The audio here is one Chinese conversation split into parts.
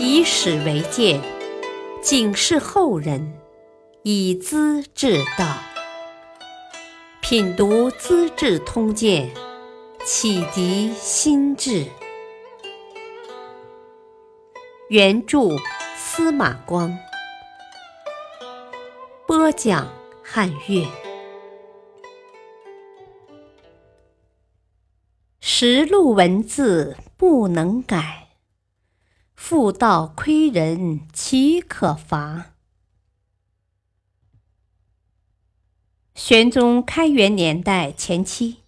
以史为鉴，警示后人，以资治道。品读《资治通鉴》，启迪心智。原著司马光，播讲汉乐。实录文字不能改，妇道亏人岂可伐？玄宗开元年代前期，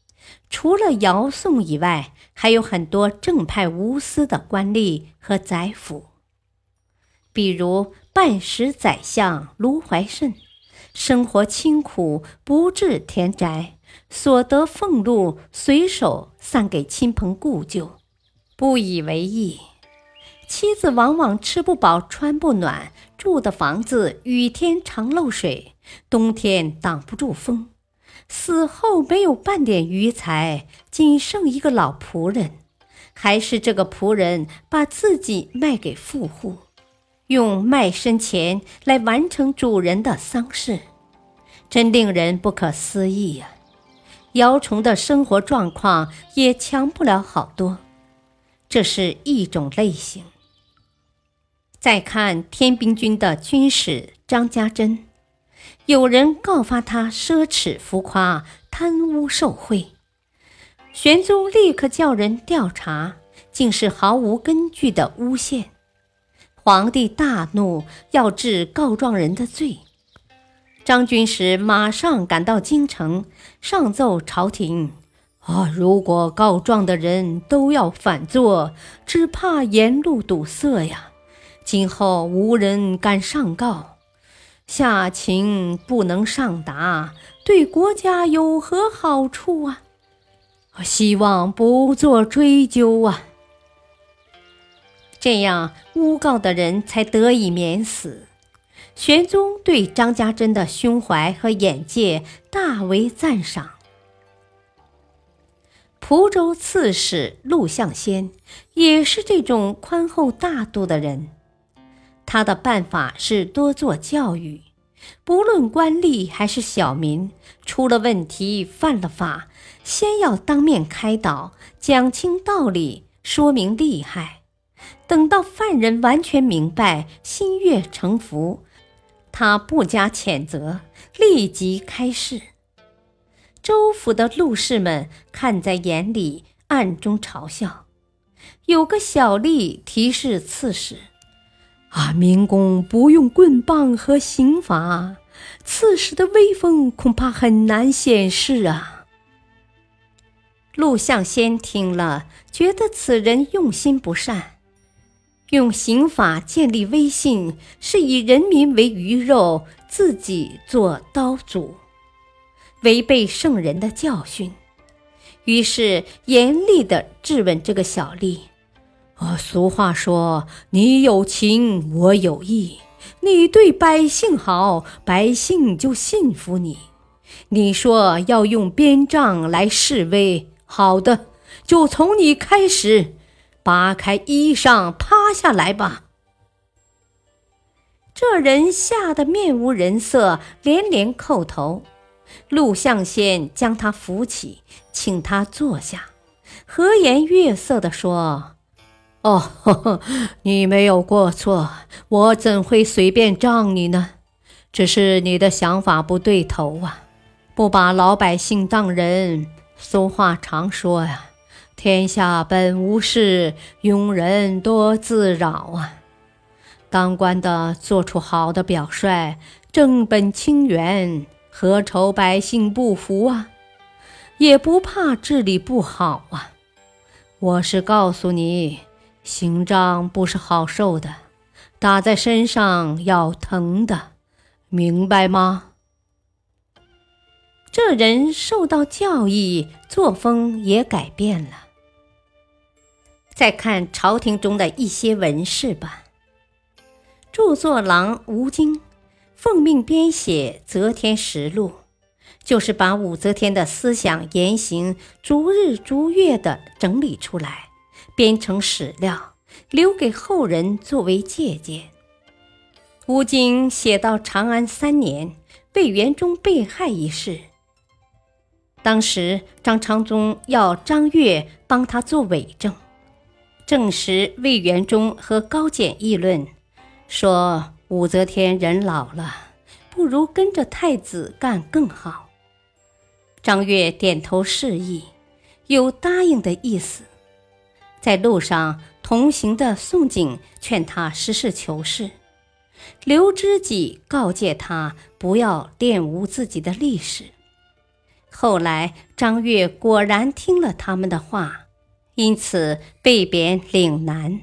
除了姚宋以外，还有很多正派无私的官吏和宰辅。比如半食宰相卢怀慎，生活清苦，不置田宅，所得俸禄随手散给亲朋故旧，不以为意。妻子往往吃不饱穿不暖，住的房子雨天常漏水，冬天挡不住风。死后没有半点余财，仅剩一个老仆人，还是这个仆人把自己卖给富户。用卖身钱来完成主人的丧事，真令人不可思议呀！姚崇的生活状况也强不了好多，这是一种类型。再看天兵军的军使张家珍，有人告发他奢侈浮夸、贪污受贿，玄宗立刻叫人调查，竟是毫无根据的诬陷。皇帝大怒，要治告状人的罪。张军时马上赶到京城，上奏朝廷：啊，如果告状的人都要反坐，只怕沿路堵塞呀，今后无人敢上告。下情不能上达，对国家有何好处啊？希望不做追究啊。这样诬告的人才得以免死。玄宗对张家珍的胸怀和眼界大为赞赏。蒲州刺史陆象先也是这种宽厚大度的人，他的办法是多做教育，不论官吏还是小民，出了问题犯了法，先要当面开导，讲清道理，说明利害。等到犯人完全明白、心悦诚服，他不加谴责，立即开释。州府的陆氏们看在眼里，暗中嘲笑。有个小吏提示刺史：“啊，明公不用棍棒和刑罚，刺史的威风恐怕很难显示啊。”陆象先听了，觉得此人用心不善。用刑法建立威信，是以人民为鱼肉，自己做刀俎，违背圣人的教训。于是严厉地质问这个小吏：“啊，俗话说，你有情，我有义。你对百姓好，百姓就信服你。你说要用鞭杖来示威，好的，就从你开始。”扒开衣裳，趴下来吧！这人吓得面无人色，连连叩头。陆象先将他扶起，请他坐下，和颜悦色地说：“哦，呵呵，你没有过错，我怎会随便杖你呢？只是你的想法不对头啊，不把老百姓当人。俗话常说呀。”天下本无事，庸人多自扰啊！当官的做出好的表率，正本清源，何愁百姓不服啊？也不怕治理不好啊！我是告诉你，刑杖不是好受的，打在身上要疼的，明白吗？这人受到教育，作风也改变了。再看朝廷中的一些文士吧。著作郎吴京奉命编写《则天实录》，就是把武则天的思想言行逐日逐月地整理出来，编成史料，留给后人作为借鉴。吴京写到长安三年，魏元忠被害一事。当时张昌宗要张悦帮他做伪证，证实魏元忠和高简议论，说武则天人老了，不如跟着太子干更好。张悦点头示意，有答应的意思。在路上同行的宋璟劝他实事求是，刘知己告诫他不要玷污自己的历史。后来，张悦果然听了他们的话，因此被贬岭南。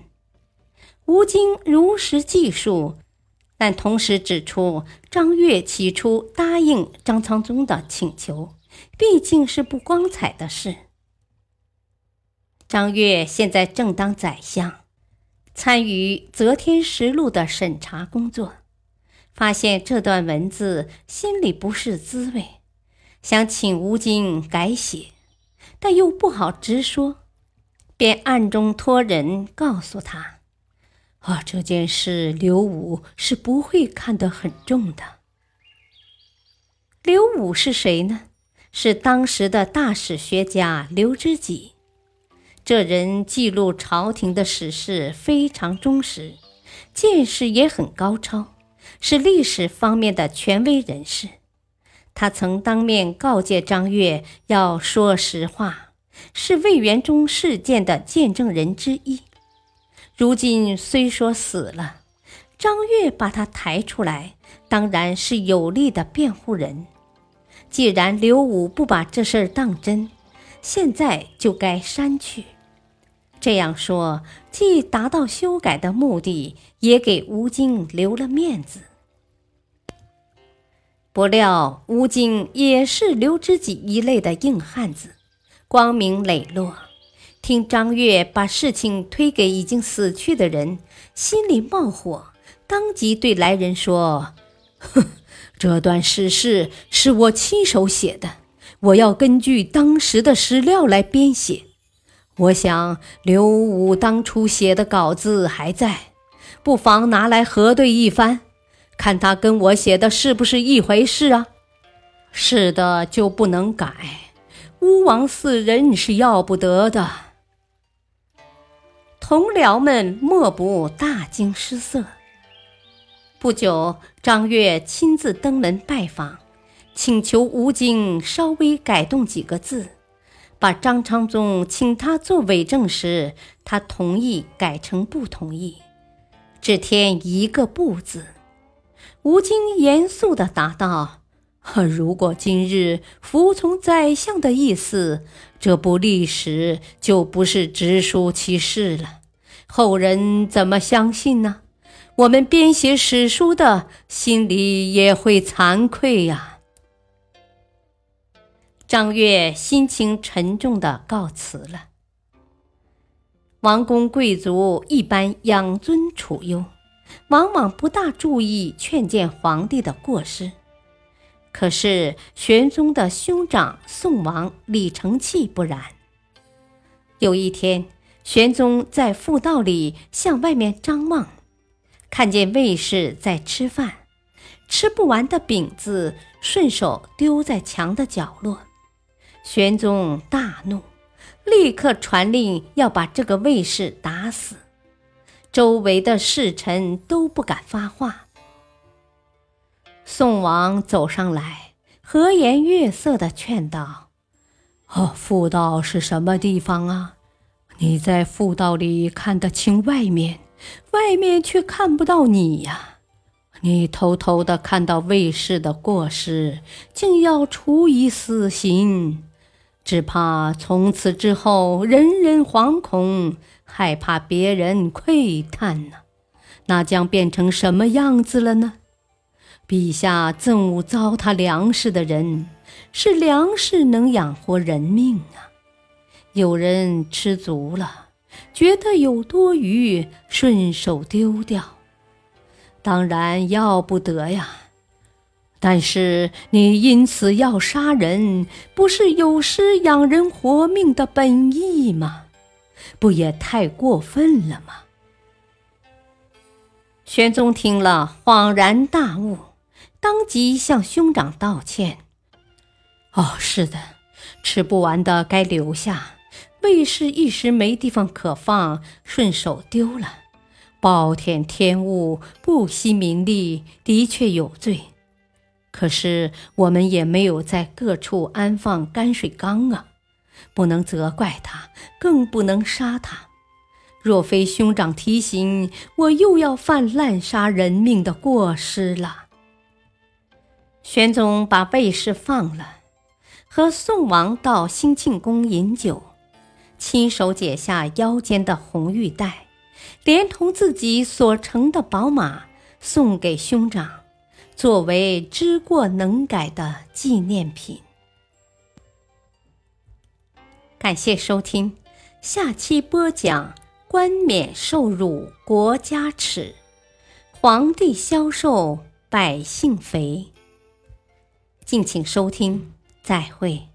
吴京如实记述，但同时指出，张悦起初答应张苍宗的请求，毕竟是不光彩的事。张悦现在正当宰相，参与《择天实录》的审查工作，发现这段文字，心里不是滋味。想请吴京改写，但又不好直说，便暗中托人告诉他：“啊，这件事刘武是不会看得很重的。”刘武是谁呢？是当时的大史学家刘知己。这人记录朝廷的史事非常忠实，见识也很高超，是历史方面的权威人士。他曾当面告诫张悦要说实话，是魏元忠事件的见证人之一。如今虽说死了，张悦把他抬出来，当然是有力的辩护人。既然刘武不把这事儿当真，现在就该删去。这样说，既达到修改的目的，也给吴京留了面子。不料吴京也是刘知己一类的硬汉子，光明磊落。听张悦把事情推给已经死去的人，心里冒火，当即对来人说：“哼，这段史事是我亲手写的，我要根据当时的史料来编写。我想刘武当初写的稿子还在，不妨拿来核对一番。”看他跟我写的是不是一回事啊？是的，就不能改。巫王四人是要不得的。同僚们莫不大惊失色。不久，张悦亲自登门拜访，请求吴京稍微改动几个字，把张昌宗请他做伪证时，他同意改成不同意，只添一个“不”字。吴京严肃地答道：“如果今日服从宰相的意思，这部历史就不是直抒其事了，后人怎么相信呢？我们编写史书的心里也会惭愧呀。”张悦心情沉重的告辞了。王公贵族一般养尊处优。往往不大注意劝谏皇帝的过失，可是玄宗的兄长宋王李承器不然。有一天，玄宗在复道里向外面张望，看见卫士在吃饭，吃不完的饼子顺手丢在墙的角落。玄宗大怒，立刻传令要把这个卫士打死。周围的侍臣都不敢发话。宋王走上来，和颜悦色地劝道：“哦，妇道是什么地方啊？你在妇道里看得清外面，外面却看不到你呀！你偷偷地看到卫士的过失，竟要处以死刑，只怕从此之后人人惶恐。”害怕别人窥探呢，那将变成什么样子了呢？陛下憎恶糟蹋粮食的人，是粮食能养活人命啊！有人吃足了，觉得有多余，顺手丢掉，当然要不得呀。但是你因此要杀人，不是有失养人活命的本意吗？不也太过分了吗？玄宗听了，恍然大悟，当即向兄长道歉：“哦，是的，吃不完的该留下，卫士一时没地方可放，顺手丢了。暴殄天物，不惜名利，的确有罪。可是我们也没有在各处安放泔水缸啊，不能责怪他，更不能杀他。”若非兄长提醒，我又要犯滥杀人命的过失了。玄宗把卫士放了，和宋王到兴庆宫饮酒，亲手解下腰间的红玉带，连同自己所乘的宝马送给兄长，作为知过能改的纪念品。感谢收听，下期播讲。冠冕受辱国家耻，皇帝消瘦百姓肥。敬请收听，再会。